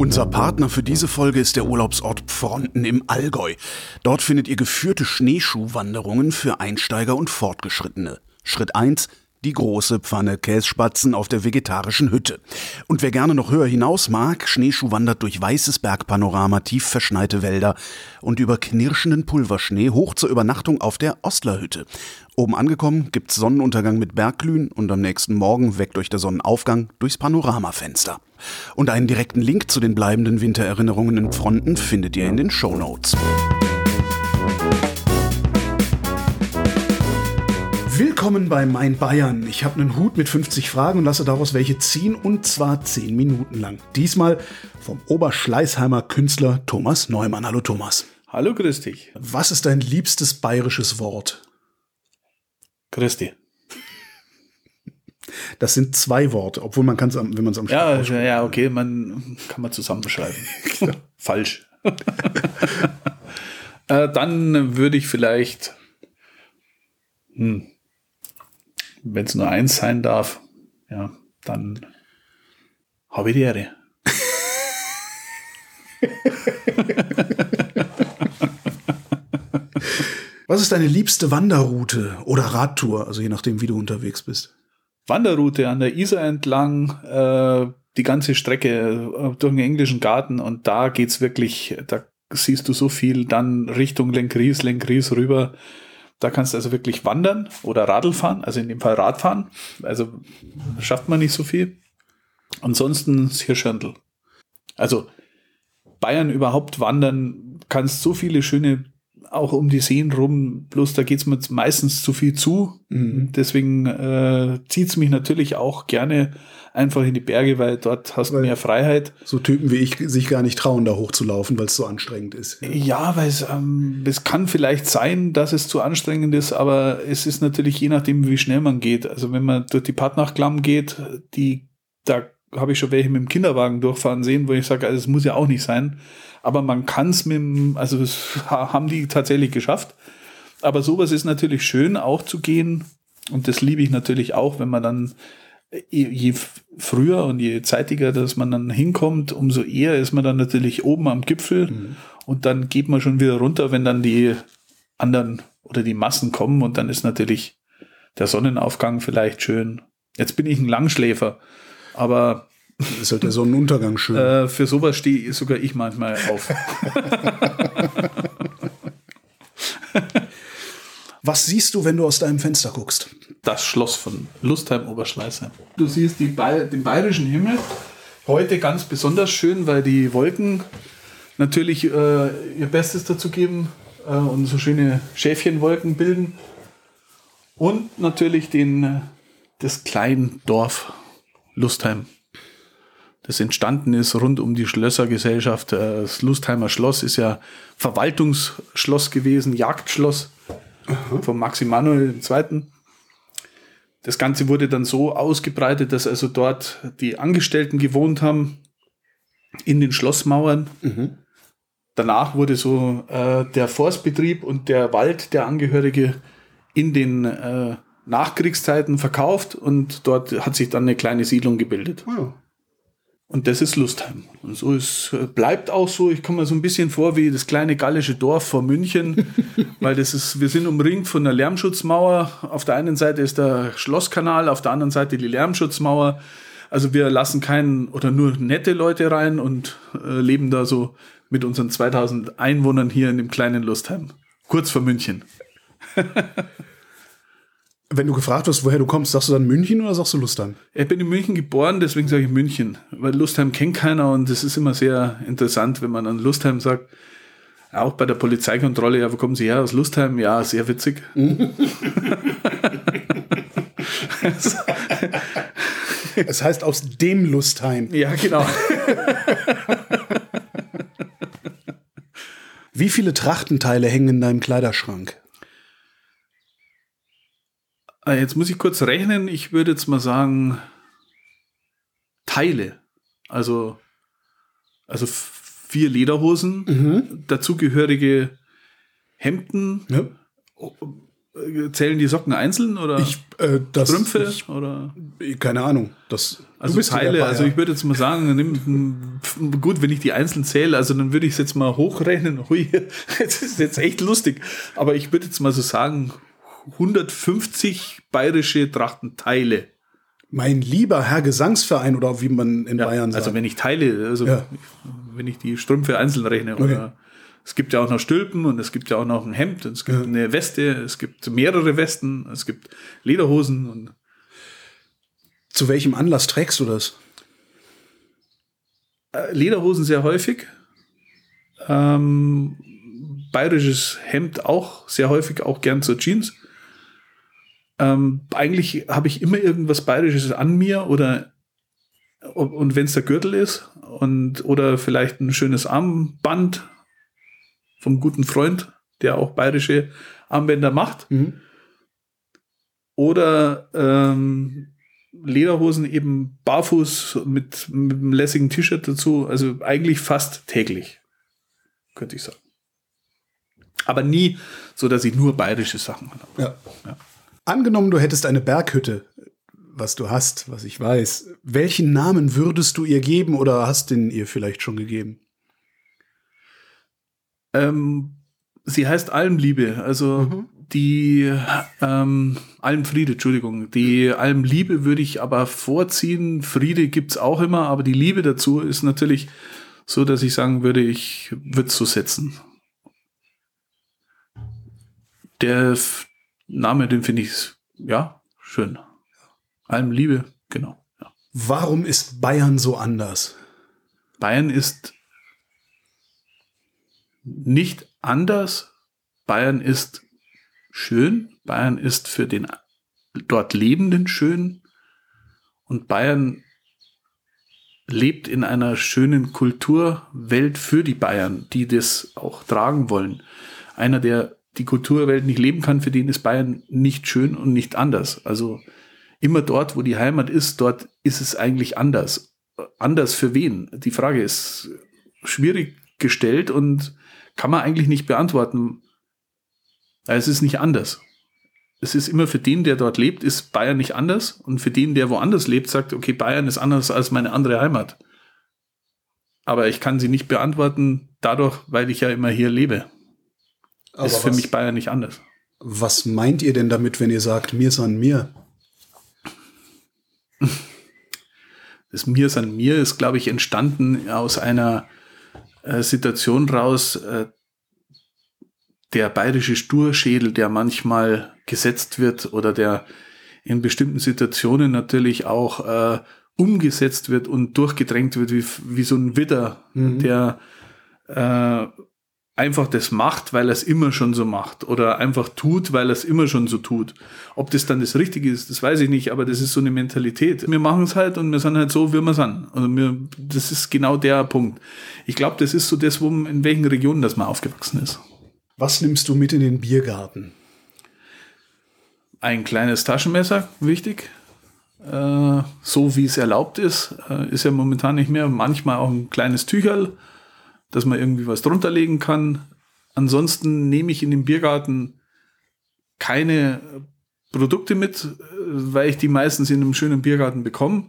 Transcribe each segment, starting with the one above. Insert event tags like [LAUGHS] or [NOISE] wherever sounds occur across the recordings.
Unser Partner für diese Folge ist der Urlaubsort Pfronten im Allgäu. Dort findet ihr geführte Schneeschuhwanderungen für Einsteiger und Fortgeschrittene. Schritt 1. Die große Pfanne Kässpatzen auf der vegetarischen Hütte. Und wer gerne noch höher hinaus mag, Schneeschuh wandert durch weißes Bergpanorama, tief verschneite Wälder und über knirschenden Pulverschnee hoch zur Übernachtung auf der Ostlerhütte. Oben angekommen gibt's Sonnenuntergang mit Bergglühen und am nächsten Morgen weckt euch der Sonnenaufgang durchs Panoramafenster. Und einen direkten Link zu den bleibenden Wintererinnerungen in Fronten findet ihr in den Shownotes. Willkommen bei Mein Bayern. Ich habe einen Hut mit 50 Fragen und lasse daraus welche ziehen und zwar 10 Minuten lang. Diesmal vom Oberschleißheimer Künstler Thomas Neumann. Hallo Thomas. Hallo, grüß dich. Was ist dein liebstes bayerisches Wort? Christi. Das sind zwei Worte, obwohl man kann es, wenn man es am Ja, ja, ja, okay, man kann man zusammenschreiben. [LAUGHS] Falsch. [LAUGHS] äh, dann würde ich vielleicht, hm, wenn es nur eins sein darf, ja, dann habe ich die Ehre. [LAUGHS] Was ist deine liebste Wanderroute oder Radtour, also je nachdem, wie du unterwegs bist? Wanderroute an der Isar entlang, äh, die ganze Strecke äh, durch den englischen Garten und da geht's wirklich, da siehst du so viel, dann Richtung Lenkries, Lenkries rüber. Da kannst du also wirklich wandern oder Radl fahren, also in dem Fall Radfahren. Also schafft man nicht so viel. Ansonsten das Hirschhandel. Also Bayern überhaupt wandern, kannst so viele schöne auch um die Seen rum, bloß da geht's mir meistens zu viel zu. Mhm. Deswegen äh, zieht's mich natürlich auch gerne einfach in die Berge, weil dort hast du mehr Freiheit. So Typen wie ich sich gar nicht trauen, da hochzulaufen, weil es so anstrengend ist. Ja, ja weil es, ähm, es kann vielleicht sein, dass es zu anstrengend ist, aber es ist natürlich je nachdem, wie schnell man geht. Also wenn man durch die Partnachklamm geht, die da habe ich schon welche mit dem Kinderwagen durchfahren sehen, wo ich sage, also es muss ja auch nicht sein aber man kann es mit dem, also das haben die tatsächlich geschafft. Aber sowas ist natürlich schön auch zu gehen und das liebe ich natürlich auch, wenn man dann je früher und je zeitiger, dass man dann hinkommt, umso eher ist man dann natürlich oben am Gipfel mhm. und dann geht man schon wieder runter, wenn dann die anderen oder die Massen kommen und dann ist natürlich der Sonnenaufgang vielleicht schön. Jetzt bin ich ein Langschläfer, aber ist halt der Sonnenuntergang schön. Äh, für sowas stehe sogar ich manchmal auf. [LAUGHS] Was siehst du, wenn du aus deinem Fenster guckst? Das Schloss von Lustheim-Oberschleißheim. Du siehst Ba den bayerischen Himmel. Heute ganz besonders schön, weil die Wolken natürlich äh, ihr Bestes dazu geben äh, und so schöne Schäfchenwolken bilden. Und natürlich den, äh, das kleine Dorf Lustheim das entstanden ist rund um die Schlössergesellschaft. Äh, das Lustheimer Schloss ist ja Verwaltungsschloss gewesen, Jagdschloss Aha. von Maxi Manuel II. Das Ganze wurde dann so ausgebreitet, dass also dort die Angestellten gewohnt haben in den Schlossmauern. Mhm. Danach wurde so äh, der Forstbetrieb und der Wald, der Angehörige, in den äh, Nachkriegszeiten verkauft und dort hat sich dann eine kleine Siedlung gebildet. Oh. Und das ist Lustheim. Und so ist, bleibt auch so. Ich komme mir so ein bisschen vor wie das kleine gallische Dorf vor München, [LAUGHS] weil das ist, wir sind umringt von einer Lärmschutzmauer. Auf der einen Seite ist der Schlosskanal, auf der anderen Seite die Lärmschutzmauer. Also wir lassen keinen oder nur nette Leute rein und äh, leben da so mit unseren 2000 Einwohnern hier in dem kleinen Lustheim. Kurz vor München. [LAUGHS] Wenn du gefragt wirst, woher du kommst, sagst du dann München oder sagst du Lustheim? Ich bin in München geboren, deswegen sage ich München, weil Lustheim kennt keiner und es ist immer sehr interessant, wenn man an Lustheim sagt. Auch bei der Polizeikontrolle, ja, wo kommen Sie her? Aus Lustheim? Ja, sehr witzig. [LAUGHS] es heißt aus dem Lustheim. Ja, genau. Wie viele Trachtenteile hängen in deinem Kleiderschrank? Ah, jetzt muss ich kurz rechnen. Ich würde jetzt mal sagen, Teile. Also, also vier Lederhosen, mhm. dazugehörige Hemden, ja. Äh, Zählen die Socken einzeln oder Ich, äh, das, Strümpfe Ich, oder keine Ahnung. Das, also du bist Teile? dabei, also ich würde jetzt mal sagen, nimm, gut, wenn ich die einzeln zähle, also dann würde ich es jetzt mal hochrechnen. Hui, [LAUGHS] das ist jetzt echt lustig. Aber ich würde jetzt mal so sagen, 150 bayerische Trachtenteile. mein lieber Herr Gesangsverein oder wie man in Bayern sagt. Also wenn ich teile, also Ja. wenn ich die Strümpfe einzeln rechne. Oder es gibt ja auch noch Stülpen und es gibt ja auch noch ein Hemd, und es gibt Ja. eine Weste, es gibt mehrere Westen, es gibt Lederhosen und Zu welchem Anlass trägst du das? äh, Lederhosen sehr häufig. Ähm, bayerisches Hemd auch sehr häufig, auch gern zur Jeans. Ähm, eigentlich habe ich immer irgendwas Bayerisches an mir oder und wenn es der Gürtel ist und oder vielleicht ein schönes Armband vom guten Freund, der auch bayerische Armbänder macht. Mhm. Oder ähm, Lederhosen eben barfuß mit, mit einem lässigen T-Shirt dazu. Also eigentlich fast täglich, könnte ich sagen. Aber nie so, dass ich nur bayerische Sachen habe. Ja. Ja. Angenommen, du hättest eine Berghütte, was du hast, was ich weiß. Welchen Namen würdest du ihr geben oder hast den ihr vielleicht schon gegeben? Ähm, sie heißt Almliebe, also die ähm, Almfriede, Entschuldigung. Die Almliebe würde ich aber vorziehen. Friede gibt's auch immer, aber die Liebe dazu ist natürlich so, dass ich sagen würde, ich würde es so setzen. Der Name, den finde ich, ja, schön. Almliebe, genau. Ja. Warum ist Bayern so anders? Bayern ist nicht anders. Bayern ist schön. Bayern ist für den dort Lebenden schön. Und Bayern lebt in einer schönen Kulturwelt für die Bayern, die das auch tragen wollen. Einer, der die Kulturwelt nicht leben kann, für den ist Bayern nicht schön und nicht anders. Also immer dort, wo die Heimat ist, dort ist es eigentlich anders. Anders für wen? Die Frage ist schwierig gestellt und kann man eigentlich nicht beantworten. Es ist nicht anders. Es ist immer für den, der dort lebt, ist Bayern nicht anders. Und für den, der woanders lebt, sagt, okay, Bayern ist anders als meine andere Heimat. Aber ich kann sie nicht beantworten, dadurch, weil ich ja immer hier lebe. Ist für was, mich Bayern nicht anders. was meint ihr denn damit, wenn ihr sagt, mir san mir? [LAUGHS] Das Mir san mir ist, glaube ich, entstanden aus einer äh, Situation raus, äh, der bayerische Sturschädel, der manchmal gesetzt wird oder der in bestimmten Situationen natürlich auch äh, umgesetzt wird und durchgedrängt wird wie, wie so ein Widder, der äh, einfach das macht, weil er es immer schon so macht oder einfach tut, weil er es immer schon so tut. Ob das dann das Richtige ist, das weiß ich nicht, aber das ist so eine Mentalität. Wir machen es halt und wir sind halt so, wie wir sind. Also wir, das ist genau der Punkt. Ich glaube, das ist so das, wo in welchen Regionen das man aufgewachsen ist. Was nimmst du mit in den Biergarten? Ein kleines Taschenmesser, wichtig. Äh, so wie es erlaubt ist, äh, ist ja momentan nicht mehr. Manchmal auch ein kleines Tücherl, dass man irgendwie was drunter legen kann. Ansonsten nehme ich in den Biergarten keine Produkte mit, äh, weil ich die meistens in einem schönen Biergarten bekomme.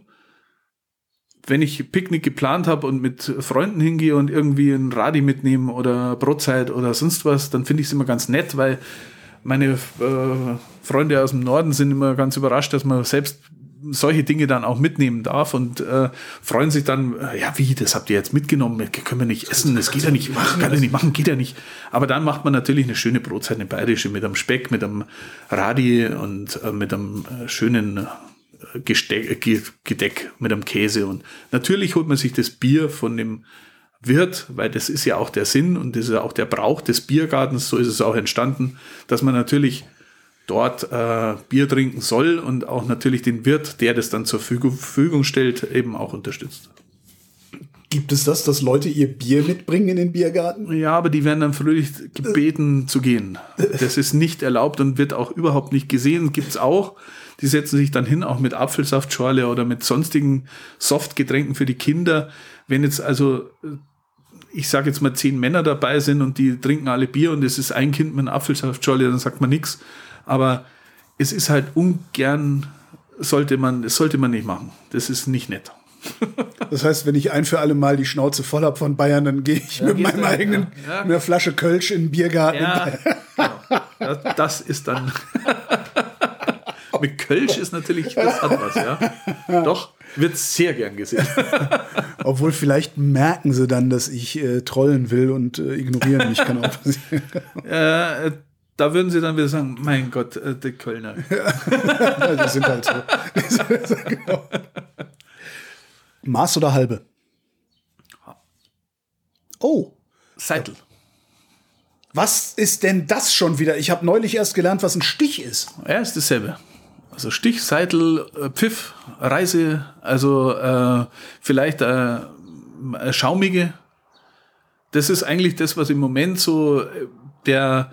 Wenn ich Picknick geplant habe und mit Freunden hingehe und irgendwie ein Radi mitnehme oder Brotzeit oder sonst was, dann finde ich es immer ganz nett, weil meine äh, Freunde aus dem Norden sind immer ganz überrascht, dass man selbst solche Dinge dann auch mitnehmen darf und äh, freuen sich dann, äh, ja wie, das habt ihr jetzt mitgenommen, können wir nicht essen, das geht ja nicht, kann ja nicht machen, geht ja nicht. Aber dann macht man natürlich eine schöne Brotzeit, eine bayerische, mit einem Speck, mit einem Radi und äh, mit einem äh, schönen äh, Gesteck, Ge- Gedeck, mit einem Käse und natürlich holt man sich das Bier von dem Wirt, weil das ist ja auch der Sinn und das ist ja auch der Brauch des Biergartens, so ist es auch entstanden, dass man natürlich dort äh, Bier trinken soll und auch natürlich den Wirt, der das dann zur Verfügung- stellt, eben auch unterstützt. Gibt es das, dass Leute ihr Bier mitbringen in den Biergarten? Ja, aber die werden dann fröhlich gebeten zu gehen. Das ist nicht erlaubt und wird auch überhaupt nicht gesehen. Gibt's auch. Die setzen sich dann hin, auch mit Apfelsaftschorle oder mit sonstigen Softgetränken für die Kinder. Wenn jetzt also, ich sage jetzt mal, zehn Männer dabei sind und die trinken alle Bier und es ist ein Kind mit einer Apfelsaftschorle, dann sagt man nichts. Aber es ist halt ungern, sollte man, das sollte man nicht machen. Das ist nicht nett. [LAUGHS] Das heißt, wenn ich ein für alle Mal die Schnauze voll habe von Bayern, dann gehe ich ja, mit meinem eigenen, ja. Ja. einer Flasche Kölsch in den Biergarten. Ja, [LAUGHS] genau. Das ist dann. [LAUGHS] mit Kölsch ist natürlich, das hat was, ja. Doch, wird sehr gern gesehen. Obwohl vielleicht merken sie dann, dass ich äh, trollen will und äh, ignorieren mich kann auch passieren. Äh, da würden sie dann wieder sagen, mein Gott, äh, [LAUGHS] die Kölner. Ja, die sind halt so. genau. Maß oder halbe? Oh. Seitel. Was ist denn das schon wieder? Ich habe neulich erst gelernt, was ein Stich ist. Ja, ist dasselbe. Also Stich, Seitel, äh, Pfiff, Reise, also äh, vielleicht äh, schaumige. Das ist eigentlich das, was im Moment so äh, der,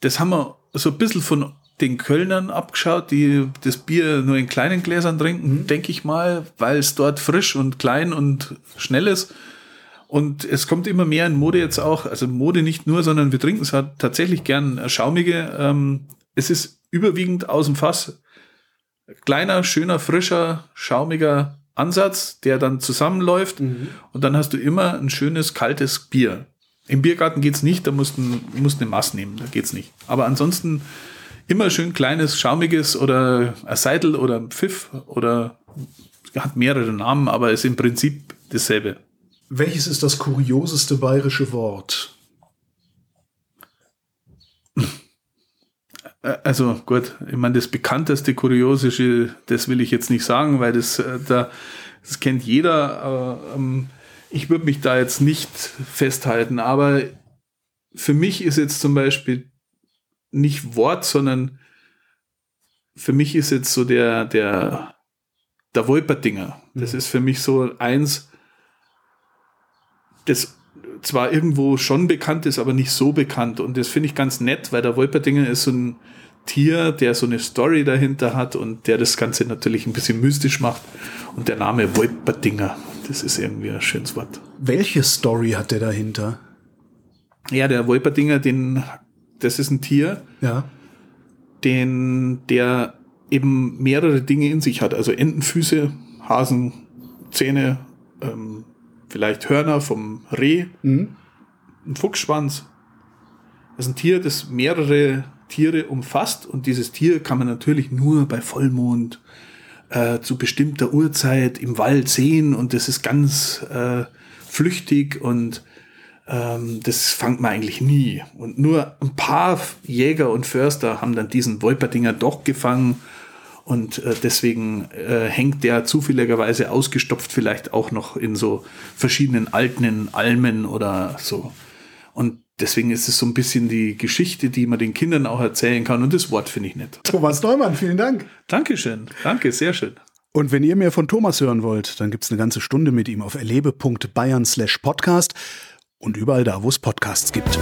das haben wir so ein bisschen von den Kölnern abgeschaut, die das Bier nur in kleinen Gläsern trinken, mhm. denke ich mal, weil es dort frisch und klein und schnell ist. Und es kommt immer mehr in Mode jetzt auch, also Mode nicht nur, sondern wir trinken es halt tatsächlich gern schaumige. Ähm, es ist überwiegend aus dem Fass. Kleiner, schöner, frischer, schaumiger Ansatz, der dann zusammenläuft. Mhm. Und dann hast du immer ein schönes, kaltes Bier. Im Biergarten geht's nicht, da musst du musst eine Maß nehmen, da geht's nicht. Aber ansonsten immer schön kleines, schaumiges oder ein Seidel oder ein Pfiff oder hat mehrere Namen, aber ist im Prinzip dasselbe. Welches ist das kurioseste bayerische Wort? Äh, also gut, ich meine, das bekannteste Kuriosische, das will ich jetzt nicht sagen, weil das, äh, da, das kennt jeder. Aber, ähm, ich würde mich da jetzt nicht festhalten, aber für mich ist jetzt zum Beispiel nicht Wort, sondern für mich ist jetzt so der, der, der Wolperdinger. Das mhm. ist für mich so eins, das zwar irgendwo schon bekannt ist, aber nicht so bekannt. Und das finde ich ganz nett, weil der Wolperdinger ist so ein Tier, der so eine Story dahinter hat und der das Ganze natürlich ein bisschen mystisch macht. Und der Name Wolperdinger, das ist irgendwie ein schönes Wort. Welche Story hat der dahinter? Ja, der Wolperdinger, den das ist ein Tier, ja. den, der eben mehrere Dinge in sich hat. Also Entenfüße, Hasen, Zähne, ähm, vielleicht Hörner vom Reh, mhm. ein Fuchsschwanz. Das ist ein Tier, das mehrere Tiere umfasst und dieses Tier kann man natürlich nur bei Vollmond äh, zu bestimmter Uhrzeit im Wald sehen und das ist ganz äh, flüchtig und ähm, das fangt man eigentlich nie. Und nur ein paar Jäger und Förster haben dann diesen Wolperdinger doch gefangen. Und äh, deswegen äh, hängt der zufälligerweise ausgestopft vielleicht auch noch in so verschiedenen alten Almen oder so. Und deswegen ist es so ein bisschen die Geschichte, die man den Kindern auch erzählen kann. Und das Wort finde ich nett. Thomas Neumann, vielen Dank. Dankeschön. Danke, sehr schön. Und wenn ihr mehr von Thomas hören wollt, dann gibt es eine ganze Stunde mit ihm auf erlebe.bayern slash podcast und überall da, wo es Podcasts gibt.